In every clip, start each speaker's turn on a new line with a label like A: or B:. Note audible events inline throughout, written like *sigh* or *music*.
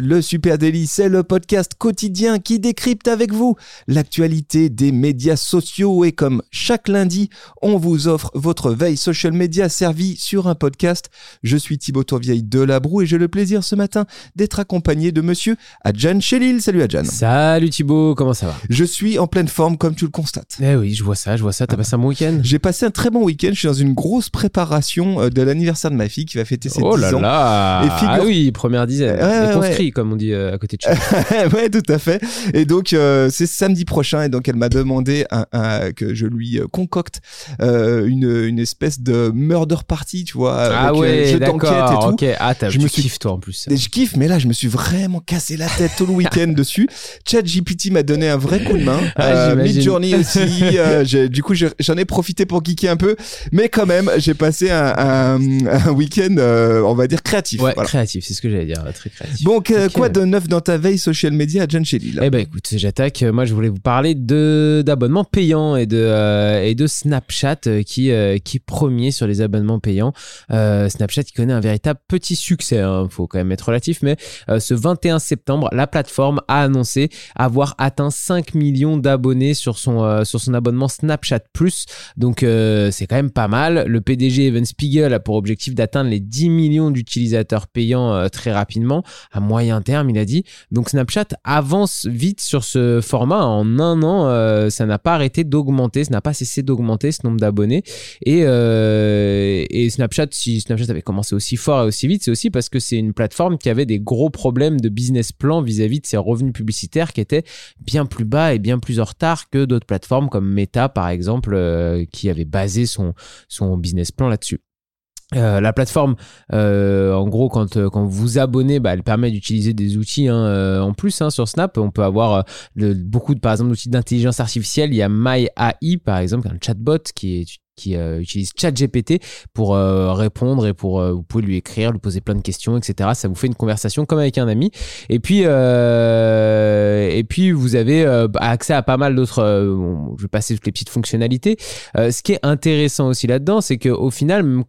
A: Le Super Daily, c'est le podcast quotidien qui décrypte avec vous l'actualité des médias sociaux et comme chaque lundi, on vous offre votre veille social media servie sur un podcast. Je suis Thibaut Tourvieille de Labroue et j'ai le plaisir ce matin d'être accompagné de monsieur Adjan Chelil. Salut Adjan.
B: Salut Thibaut, comment ça va?
A: Je suis en pleine forme comme tu le constates.
B: Eh oui, je vois ça, je vois ça. T'as passé un bon week-end?
A: J'ai passé un très bon week-end. Je suis dans une grosse préparation euh, de l'anniversaire de ma fille qui va fêter ses
B: Oh
A: 10
B: là
A: ans.
B: là
A: Et figure-
B: Ah oui, première dizaine.
A: Ouais,
B: Les
A: ouais,
B: comme on dit euh, à côté de chez *laughs*
A: ouais, tout à fait. Et donc, euh, c'est samedi prochain. Et donc, elle m'a demandé un, un- que je lui euh, concocte euh, une, une espèce de murder party, tu vois,
B: ah
A: avec
B: ouais, d'accord. Ok, ah, t'as,
A: Je me suis-
B: kiffes toi en plus.
A: Et je kiffe, mais là, je me suis vraiment cassé la tête tout le week-end *laughs* dessus. ChatGPT m'a donné un vrai coup de main.
B: Ah.
A: Midjourney aussi. *laughs* du coup, je- j'en ai profité pour geeker un peu. Mais quand même, j'ai passé un, week-end, on va dire, créatif.
B: Ouais,
A: Voilà.
B: créatif, c'est ce que j'allais dire, très créatif.
A: Bon, que-
B: Ok.
A: quoi de neuf dans ta veille social media, John Shelley
B: Eh ben écoute, j'attaque. Moi, je voulais vous parler de d'abonnements payants et de euh, et de Snapchat euh, qui euh, qui est premier sur les abonnements payants. Euh, Snapchat qui connaît un véritable petit succès. Hein, faut quand même être relatif, mais euh, ce 21 septembre, la plateforme a annoncé avoir atteint 5 millions d'abonnés sur son euh, sur son abonnement Snapchat Plus. Donc euh, c'est quand même pas mal. Le PDG Evan Spiegel a pour objectif d'atteindre les 10 millions d'utilisateurs payants euh, très rapidement. À moyen terme, il a dit. Donc Snapchat avance vite sur ce format. En un an, euh, ça n'a pas arrêté d'augmenter, ça n'a pas cessé d'augmenter ce nombre d'abonnés. Et, euh, et Snapchat, si Snapchat avait commencé aussi fort et aussi vite, c'est aussi parce que c'est une plateforme qui avait des gros problèmes de business plan vis-à-vis de ses revenus publicitaires qui étaient bien plus bas et bien plus en retard que d'autres plateformes comme Meta par exemple, euh, qui avait basé son, son business plan là-dessus. Euh, la plateforme, euh, en gros, quand, euh, quand vous abonnez, bah, elle permet d'utiliser des outils hein, euh, en plus hein, sur Snap. On peut avoir euh, beaucoup de, par exemple, d'outils d'intelligence artificielle. Il y a MyAI, par exemple, un chatbot qui qui euh, utilise ChatGPT pour euh, répondre et pour euh, vous pouvez lui écrire, lui poser plein de questions, etc. Ça vous fait une conversation comme avec un ami. Et puis et puis vous avez accès à pas mal d'autres. je vais passer toutes les petites fonctionnalités. Ce qui est intéressant aussi là-dedans, c'est qu'au final, même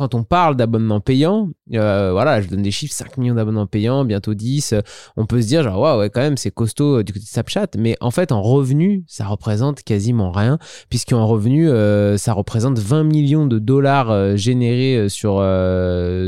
B: quand on parle d'abonnements payants, euh, voilà, je donne des chiffres, 5 millions d'abonnements payants, bientôt 10, euh, on peut se dire genre, waouh, ouais, quand même, c'est costaud euh, du côté de Snapchat, mais en fait, en revenu, ça représente quasiment rien, puisqu'en revenu, euh, ça représente 20 millions de dollars générés sur,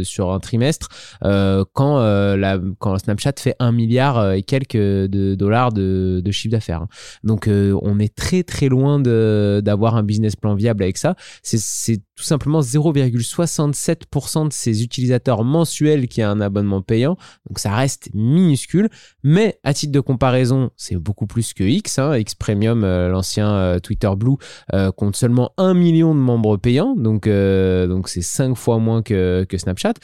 B: sur un trimestre, quand, la, quand Snapchat fait 1 milliard et quelques de dollars de, de chiffre d'affaires. hein. Donc, on est très très loin d'avoir un business plan viable avec ça. C'est tout simplement 0,67% de ses utilisateurs mensuels qui a un abonnement payant. Donc ça reste minuscule. Mais à titre de comparaison, c'est beaucoup plus que X. hein. X Premium, euh, l'ancien euh, Twitter Blue, euh, compte seulement 1 million de membres payants. Donc c'est 5 fois moins que, Snapchat.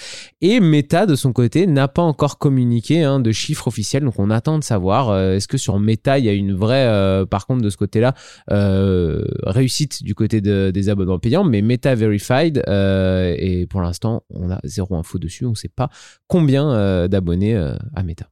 B: Et Meta, de son côté, n'a pas encore communiqué hein, de chiffres officiels. Donc on attend de savoir, est-ce que sur Meta, il y a une vraie, par contre, de ce côté-là, réussite du côté de- des abonnements payants, mais Meta Euh, et pour l'instant, on a zéro info dessus, on ne sait pas combien euh, d'abonnés euh, à Meta.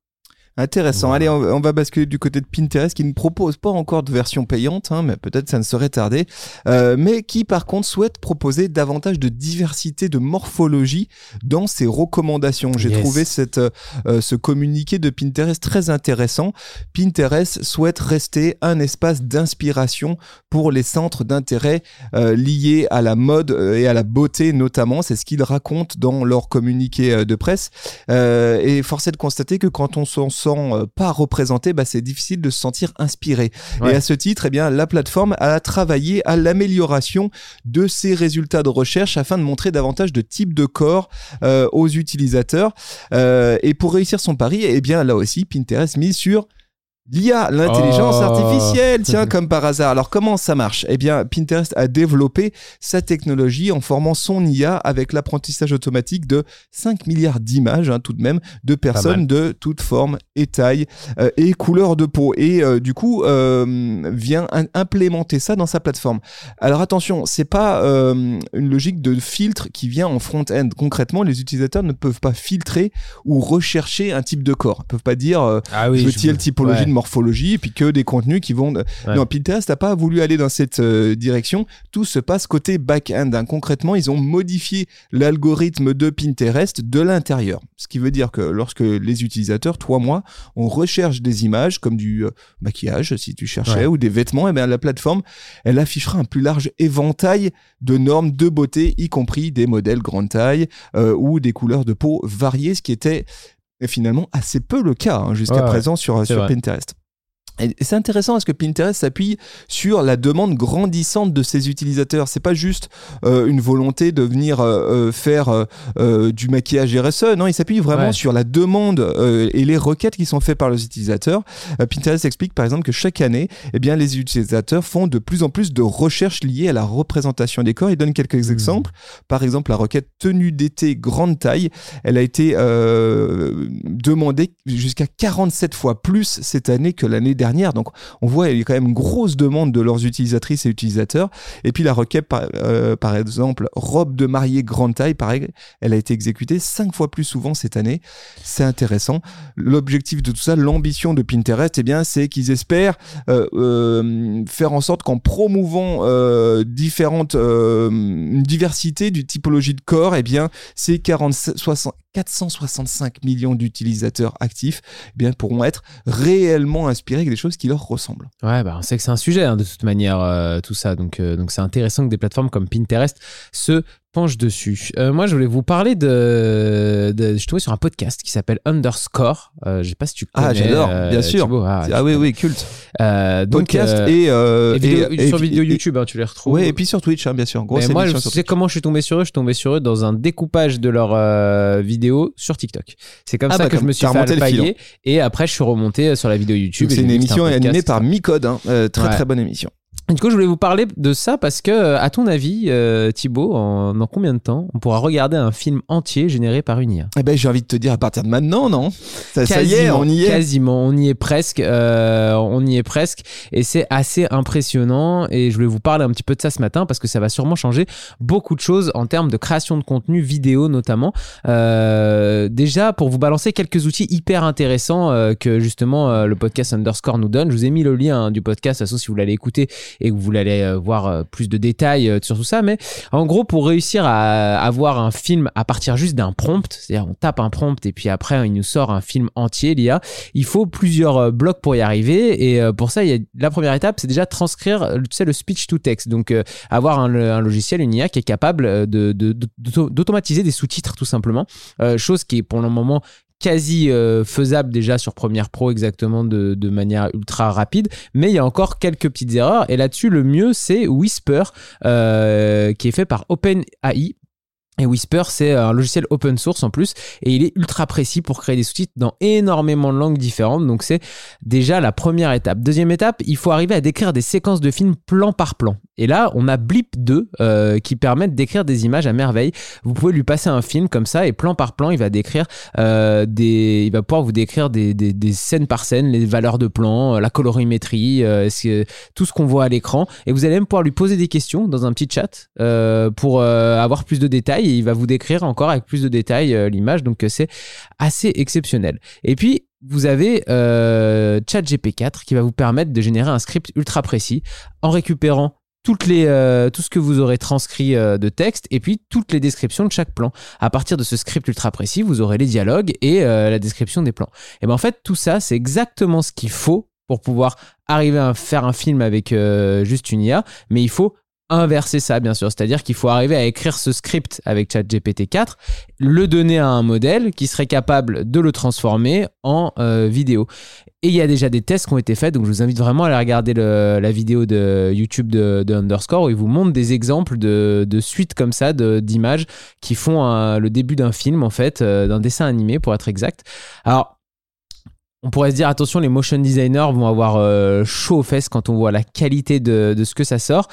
A: Intéressant.
B: Voilà.
A: Allez, on, on va basculer du côté de Pinterest qui ne propose pas encore de version payante, hein, mais peut-être ça ne serait tardé, euh, mais qui par contre souhaite proposer davantage de diversité de morphologie dans ses recommandations. J'ai
B: Yes.
A: trouvé cette, euh, euh, ce communiqué de Pinterest très intéressant. Pinterest souhaite rester un espace d'inspiration pour les centres d'intérêt euh, liés à la mode euh, et à la beauté notamment. C'est ce qu'ils racontent dans leur communiqué euh, de presse. Euh, et force est de constater que quand on s'en euh, pas représenté, bah, c'est difficile de se sentir inspiré.
B: Ouais.
A: Et à ce titre, eh bien, la plateforme a travaillé à l'amélioration de ses résultats de recherche afin de montrer davantage de types de corps euh, aux utilisateurs. Euh, et pour réussir son pari, eh bien, là aussi, Pinterest mise sur L'IA, l'intelligence
B: Oh.
A: artificielle, tiens, comme par hasard. Alors, comment ça marche? Eh bien, Pinterest a développé sa technologie en formant son IA avec l'apprentissage automatique de 5 milliards d'images, hein, tout de même, de personnes de toutes formes et tailles euh, et couleurs de peau. Et euh, du coup, euh, vient implémenter ça dans sa plateforme. Alors, attention, c'est pas une logique de filtre qui vient en front-end. Concrètement, les utilisateurs ne peuvent pas filtrer ou rechercher un type de corps. Ils peuvent pas dire
B: Ah
A: je veux telle typologie
B: ouais.
A: de morphologie et puis que des contenus qui vont. Non, Pinterest n'a pas voulu aller dans cette euh, direction. Tout se passe côté back-end. hein. Concrètement, ils ont modifié l'algorithme de Pinterest de l'intérieur. Ce qui veut dire que lorsque les utilisateurs, toi, moi, on recherche des images comme du euh, maquillage, si tu cherchais,
B: Ouais.
A: ou des vêtements, et bien la plateforme, elle affichera un plus large éventail de normes de beauté, y compris des modèles grande taille euh, ou des couleurs de peau variées, ce qui était euh, finalement assez peu le cas hein, jusqu'à
B: Ouais,
A: présent sur. Pinterest. C'est intéressant parce que Pinterest s'appuie sur la demande grandissante de ses utilisateurs. C'est pas juste euh, une volonté de venir euh, euh, faire euh, du maquillage RSE. Non, il s'appuie vraiment
B: Ouais.
A: sur la demande et les requêtes qui sont faites par les utilisateurs. Pinterest explique par exemple que chaque année, eh bien, les utilisateurs font de plus en plus de recherches liées à la représentation des corps. Il donne quelques exemples. Par exemple, la requête tenue d'été grande taille, elle a été demandée jusqu'à 47 fois plus cette année que l'année dernière. Donc, on voit il y a quand même une grosse demande de leurs utilisatrices et utilisateurs. Et puis la requête, par, euh, par exemple, robe de mariée grande taille, pareil, elle a été exécutée cinq fois plus souvent cette année. C'est intéressant. L'objectif de tout ça, l'ambition de Pinterest, eh bien, c'est qu'ils espèrent euh, euh, faire en sorte qu'en promouvant différentes une diversité du typologie de corps, eh bien, ces 40, 60, 465 millions d'utilisateurs actifs eh bien, pourront être réellement inspirés choses qui leur ressemblent.
B: Ouais, bah, on sait que c'est un sujet hein, de toute manière, euh, tout ça. Donc, euh, donc c'est intéressant que des plateformes comme Pinterest se dessus. Euh, moi, je voulais vous parler de, de. Je suis tombé sur un podcast qui s'appelle Underscore. Euh, je sais pas si tu connais.
A: Ah, j'adore,
B: euh,
A: bien sûr.
B: Thibaut. Ah,
A: Ah, oui, oui, culte.
B: Euh, donc,
A: Podcast et,
B: et vidéo-
A: et-
B: sur vidéo
A: et-
B: YouTube, hein, tu les retrouves.
A: Ouais, et puis sur Twitch, hein, bien sûr. Grosse
B: Mais moi, je sais comment je suis tombé sur eux. Je suis tombé sur eux dans un découpage de leurs vidéos sur TikTok. C'est comme
A: Ah
B: ça
A: bah,
B: que je me suis fait alpaguer. Et après, je suis remonté sur la vidéo YouTube.
A: C'est une émission animée par Micode. Hein. Très
B: Ouais.
A: très bonne émission.
B: Du coup, je voulais vous parler de ça parce que, à ton avis, euh, Thibaut, en, dans combien de temps on pourra regarder un film entier généré par une IA?
A: Eh ben, j'ai envie de te dire à partir de maintenant, non? Ça, ça y est,
B: Quasiment,
A: on y est.
B: Quasiment, on y est presque. euh, on y est presque. Et c'est assez impressionnant. Et je voulais vous parler un petit peu de ça ce matin parce que ça va sûrement changer beaucoup de choses en termes de création de contenu vidéo notamment. Euh, déjà, pour vous balancer quelques outils hyper intéressants euh, que justement le podcast Underscore nous donne. Je vous ai mis le lien hein, du podcast, à si vous l'allez écouter et vous allez euh, voir euh, plus de détails euh, sur tout ça. Mais en gros, pour réussir à avoir un film à partir juste d'un prompt, c'est-à-dire on tape un prompt et puis après il nous sort un film entier, l'IA, il faut plusieurs blocs pour y arriver. Et pour ça, il y a, la première étape, c'est déjà transcrire tu sais, le speech to text. Donc avoir un, logiciel, une IA qui est capable de, de- d'auto- d'automatiser des sous-titres tout simplement. Euh, chose qui est pour le moment quasi euh, faisable déjà sur Premiere Pro exactement de, manière ultra rapide. Mais il y a encore quelques petites erreurs. Et là-dessus le mieux c'est Whisper euh, qui est fait par OpenAI et Whisper, c'est un logiciel open source en plus, et il est ultra précis pour créer des sous-titres dans énormément de langues différentes. Donc c'est déjà la première étape. Deuxième étape, il faut arriver à décrire des séquences de films plan par plan. Et là, on a Blip 2 euh, qui permettent d'écrire des images à merveille. Vous pouvez lui passer un film comme ça, et plan par plan, il va décrire euh, des, il va pouvoir vous décrire des, des, des scènes par scène, les valeurs de plan, euh, la colorimétrie, euh, tout ce qu'on voit à l'écran. Et vous allez même pouvoir lui poser des questions dans un petit chat euh, pour euh, avoir plus de détails. Il va vous décrire encore avec plus de détails euh, l'image. Donc euh, c'est assez exceptionnel. Et puis vous avez euh, ChatGP4 qui va vous permettre de générer un script ultra précis en récupérant tout ce que vous aurez transcrit de texte et puis toutes les descriptions de chaque plan. À partir de ce script ultra précis, vous aurez les dialogues et la description des plans. Et ben en fait, tout ça, c'est exactement ce qu'il faut pour pouvoir arriver à faire un film avec juste une IA, mais il faut inverser ça, bien sûr. C'est-à-dire qu'il faut arriver à écrire ce script avec ChatGPT 4, le donner à un modèle qui serait capable de le transformer en euh, vidéo. Et il y a déjà des tests qui ont été faits, donc je vous invite vraiment à aller regarder la vidéo de YouTube de, de Underscore où il vous montre des exemples de, suites comme ça d'images qui font le début d'un film, en fait, euh, d'un dessin animé pour être exact. Alors, on pourrait se dire attention, les motion designers vont avoir euh, chaud aux fesses quand on voit la qualité de, ce que ça sort.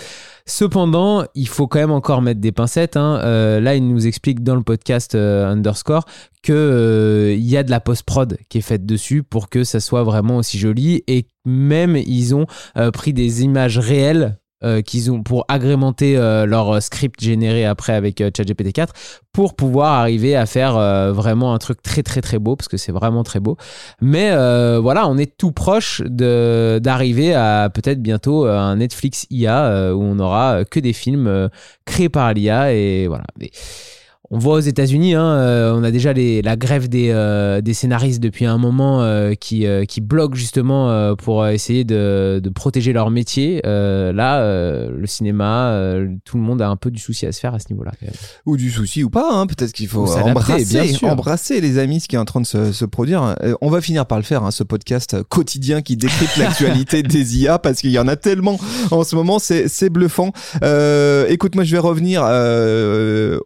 B: Cependant, il faut quand même encore mettre des pincettes. hein. Euh, là, il nous explique dans le podcast euh, Underscore que il y a de la post-prod qui est faite dessus pour que ça soit vraiment aussi joli. Et même, ils ont pris des images réelles euh, qu'ils ont pour agrémenter euh, leur script généré après avec euh, ChatGPT 4 pour pouvoir arriver à faire euh, vraiment un truc très très très beau parce que c'est vraiment très beau. Mais euh, voilà, on est tout proche de d'arriver à peut-être bientôt euh, un Netflix IA euh, où on aura euh, que des films euh, créés par l'IA et voilà. On voit aux États-Unis, hein, euh, on a déjà les- la grève des, euh, des scénaristes depuis un moment euh, qui, qui bloquent justement pour essayer de, de protéger leur métier. Là, le cinéma, tout le monde a un peu du souci à se faire à ce niveau-là.
A: Ou du souci ou pas, hein. peut-être qu'il faut embrasser,
B: bien sûr.
A: embrasser les amis ce qui est en train de se, se produire. On va finir par le faire, hein, ce podcast quotidien qui décrypte l'actualité *laughs* des IA parce qu'il y en a tellement en ce moment, c'est bluffant. Écoute, moi je vais revenir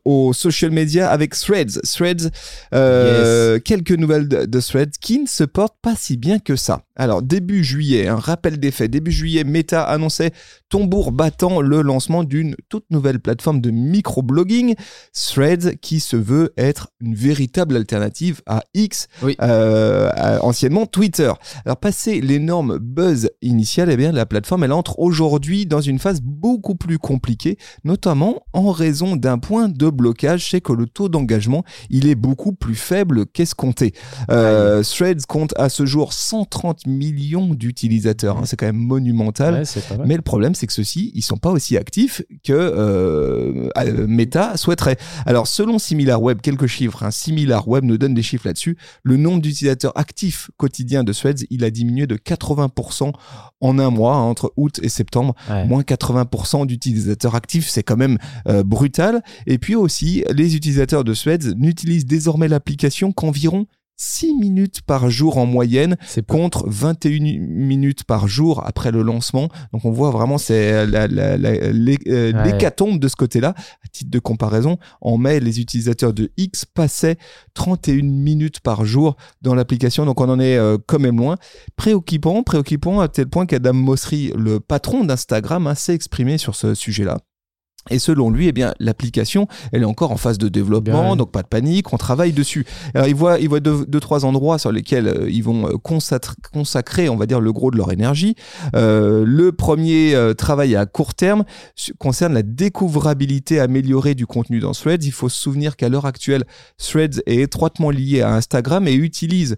A: aux social media avec Threads. Threads, euh, quelques nouvelles de, de Threads qui ne se portent pas si bien que ça. Alors début juillet, un rappel des faits, début juillet, Meta annonçait tambour battant le lancement d'une toute nouvelle plateforme de microblogging, Threads, qui se veut être une véritable alternative à X,
B: Oui.
A: euh, à- anciennement Twitter. Alors passé l'énorme buzz initial, eh bien la plateforme elle entre aujourd'hui dans une phase beaucoup plus compliquée, notamment en raison d'un point de blocage, c'est que le taux d'engagement il est beaucoup plus faible qu'escompté. Euh, Threads compte à ce jour 130 millions d'utilisateurs, hein, c'est quand même monumental.
B: Ouais.
A: Mais le problème, c'est que ceux-ci, ils sont pas aussi actifs que euh, euh, Meta souhaiterait. Alors, selon SimilarWeb, quelques chiffres. Hein, SimilarWeb nous donne des chiffres là-dessus. Le nombre d'utilisateurs actifs quotidiens de Threads, il a diminué de 80% en un mois, hein, entre août et septembre.
B: Ouais.
A: Moins 80% d'utilisateurs actifs, c'est quand même euh, brutal. Et puis aussi, les utilisateurs de Threads n'utilisent désormais l'application qu'environ 6 minutes par jour en moyenne contre 21 minutes par jour après le lancement. Donc on voit vraiment c'est euh,
B: Ouais.
A: l'hécatombe de ce côté-là. À titre de comparaison, en mai, les utilisateurs de X passaient 31 minutes par jour dans l'application. Donc on en est euh, quand même loin. Préoccupant, préoccupant à tel point qu'Adam Mosseri, le patron d'Instagram, hein, s'est exprimé sur ce sujet-là. Et selon lui, eh bien, l'application, elle est encore en phase de développement,
B: Bien, ouais.
A: donc pas de panique, on travaille dessus. Alors, ils voient, ils voient deux, deux, trois endroits sur lesquels euh, ils vont euh, consacrer, consacrer, on va dire, le gros de leur énergie. Euh, le premier euh, travail à court terme concerne la découvrabilité améliorée du contenu dans Threads. Il faut se souvenir qu'à l'heure actuelle, Threads est étroitement lié à Instagram et utilise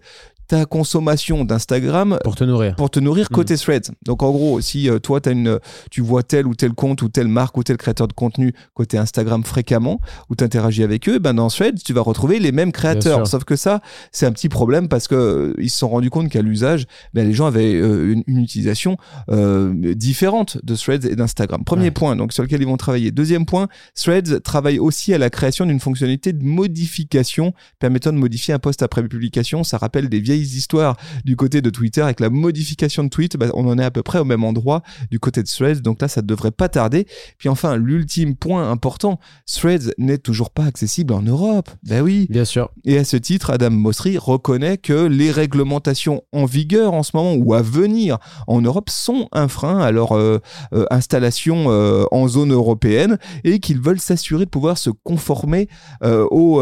A: ta consommation d'Instagram
B: Pour te nourrir.
A: pour te nourrir
B: Mm.
A: côté threads. Donc en gros, si euh, toi as une, tu vois tel ou tel compte ou telle marque ou tel créateur de contenu côté Instagram fréquemment ou tu interagis avec eux, ben dans threads, tu vas retrouver les mêmes créateurs. Sauf que ça, c'est un petit problème parce que euh, ils se sont rendus compte qu'à l'usage, ben, les gens avaient euh, une, une utilisation euh, différente de threads et d'Instagram. Premier
B: Ouais.
A: point, donc sur lequel ils vont travailler. Deuxième point, threads travaille aussi à la création d'une fonctionnalité de modification permettant de modifier un post après publication. Ça rappelle des vieilles histoires du côté de Twitter avec la modification de tweet. Bah, on en est à peu près au même endroit du côté de Threads. Donc là, ça devrait pas tarder. Puis enfin, l'ultime point important, Threads n'est toujours pas accessible en Europe. Ben oui.
B: Bien sûr.
A: Et à ce titre, Adam Mosseri reconnaît que les réglementations en vigueur en ce moment ou à venir en Europe sont un frein à leur euh, euh, installation euh, en zone européenne et qu'ils veulent s'assurer de pouvoir se conformer aux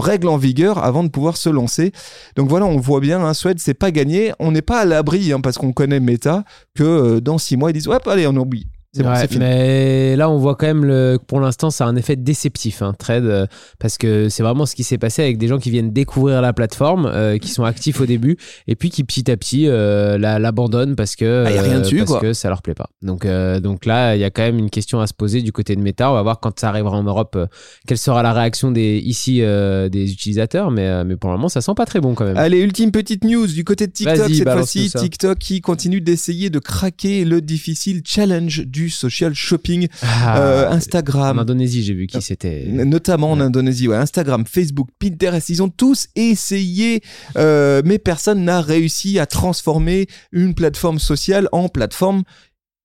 A: règles en vigueur avant de pouvoir se lancer. Donc voilà, on voit bien, hein, Suède, c'est pas gagné. On n'est pas à l'abri hein, parce qu'on connaît Meta que euh, dans six mois ils disent ouais, allez, on oublie. C'est bon,
B: Ouais,
A: c'est fini.
B: mais là, on voit quand même le, que pour l'instant, ça a un effet déceptif, hein, Trade, euh, parce que c'est vraiment ce qui s'est passé avec des gens qui viennent découvrir la plateforme, euh, qui sont actifs au début, et puis qui petit à petit euh, la- l'abandonnent parce que
A: Ah, y a rien dessus,
B: parce
A: quoi.
B: que ça leur plaît pas. Donc, donc là, il y a quand même une question à se poser du côté de Meta. On va voir quand ça arrivera en Europe, quelle sera la réaction des ici des utilisateurs, mais mais pour le moment, ça sent pas très bon quand même.
A: Allez, ultime petite news du côté de TikTok
B: Vas-y,
A: cette fois-ci. TikTok qui continue d'essayer de craquer le difficile challenge du social shopping.
B: Ah,
A: Euh,
B: en
A: Instagram,
B: Indonésie, j'ai vu qui c'était.
A: notamment en. Indonésie, ouais, Instagram, Facebook, Pinterest, ils ont tous essayé, euh, mais personne n'a réussi à transformer une plateforme sociale en plateforme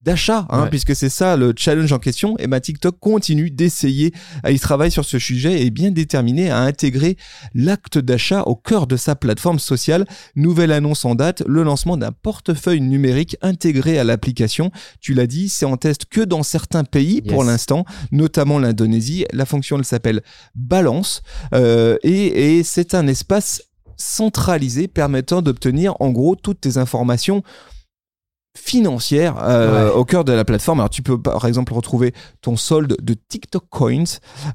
A: d'achat, hein,
B: Ouais.
A: puisque c'est ça le challenge en question. Et ma TikTok continue d'essayer, euh, il travaille sur ce sujet et est bien déterminé à intégrer l'acte d'achat au cœur de sa plateforme sociale. Nouvelle annonce en date, le lancement d'un portefeuille numérique intégré à l'application. Tu l'as dit, c'est en test que dans certains pays pour l'instant, notamment l'Indonésie. La fonction elle s'appelle Balance euh, et, et c'est un espace centralisé permettant d'obtenir en gros toutes tes informations financières euh,
B: Ouais.
A: au cœur de la plateforme. Alors tu peux par exemple retrouver ton solde de TikTok Coins,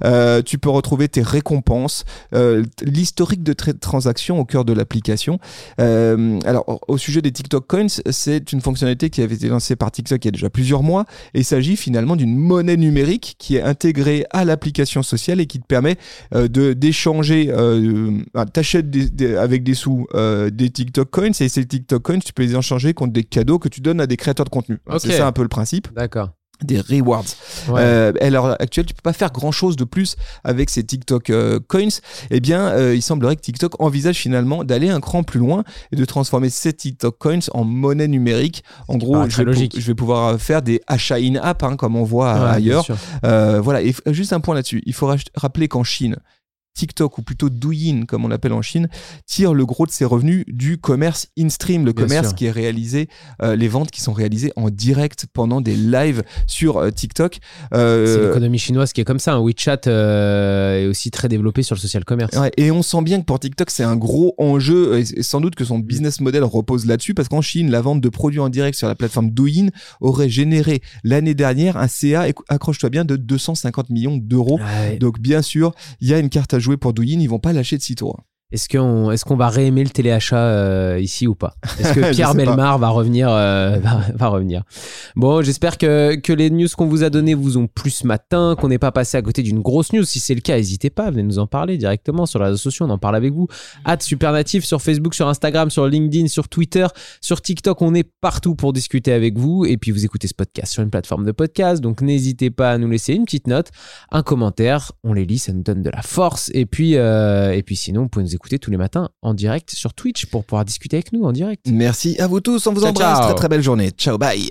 A: euh, tu peux retrouver tes récompenses, euh, l'historique de tra- transactions au cœur de l'application. Euh, alors au- sujet des TikTok Coins, c'est une fonctionnalité qui avait été lancée par TikTok il y a déjà plusieurs mois et il s'agit finalement d'une monnaie numérique qui est intégrée à l'application sociale et qui te permet euh, de d'échanger, euh, euh, t'achètes des- des- avec des sous des TikTok Coins et ces TikTok Coins tu peux les échanger contre des cadeaux que tu donnes à des créateurs de contenu. C'est ça un peu le principe
B: D'accord.
A: des rewards.
B: Ouais.
A: Euh, à l'heure actuelle, tu peux pas faire grand chose de plus avec ces TikTok euh, coins. Eh bien, euh, il semblerait que TikTok envisage finalement d'aller un cran plus loin et de transformer ces TikTok coins en monnaie numérique. En gros, je vais, je vais pouvoir faire des achats in-app, hein, comme on voit
B: Ouais,
A: ailleurs. voilà, et juste un point là-dessus. Il faut rappeler qu'en Chine, TikTok, ou plutôt Douyin, comme on l'appelle en Chine, tire le gros de ses revenus du commerce in-stream, le
B: Bien
A: commerce
B: sûr.
A: qui est réalisé, euh, les ventes qui sont réalisées en direct pendant des lives sur euh, TikTok. Euh,
B: C'est l'économie chinoise qui est comme ça. Un WeChat est aussi très développé sur le social commerce.
A: Ouais, et on sent bien que pour TikTok, c'est un gros enjeu, et sans doute que son business model repose là-dessus, parce qu'en Chine, la vente de produits en direct sur la plateforme Douyin aurait généré l'année dernière un CA, accroche-toi bien, de 250 millions d'euros.
B: Ouais.
A: Donc bien sûr, il y a une carte à jouer pour Douyin, ils vont pas lâcher de sitôt.
B: Est-ce qu'on est qu'on va réaimer le téléachat euh, ici ou pas? *laughs* Est-ce que Pierre. Belmar va revenir euh, *laughs* va, va revenir? Bon, j'espère que, que les news qu'on vous a données vous ont plu ce matin, qu'on n'est pas passé à côté d'une grosse news. Si c'est le cas, n'hésitez pas, venez nous en parler directement sur les réseaux sociaux, on en parle avec vous. At Supernatif sur Facebook, sur Instagram, sur LinkedIn, sur Twitter, sur TikTok, on est partout pour discuter avec vous. Et puis vous écoutez ce podcast sur une plateforme de podcast, donc n'hésitez pas à nous laisser une petite note, un commentaire, on les lit, ça nous donne de la force. Et puis, euh, et puis sinon, vous pouvez nous écouter tous les matins en direct sur Twitch pour pouvoir discuter avec nous en direct.
A: Merci à vous tous, on vous
B: Ciao,
A: embrasse,
B: ciao.
A: très très belle journée. Ciao, bye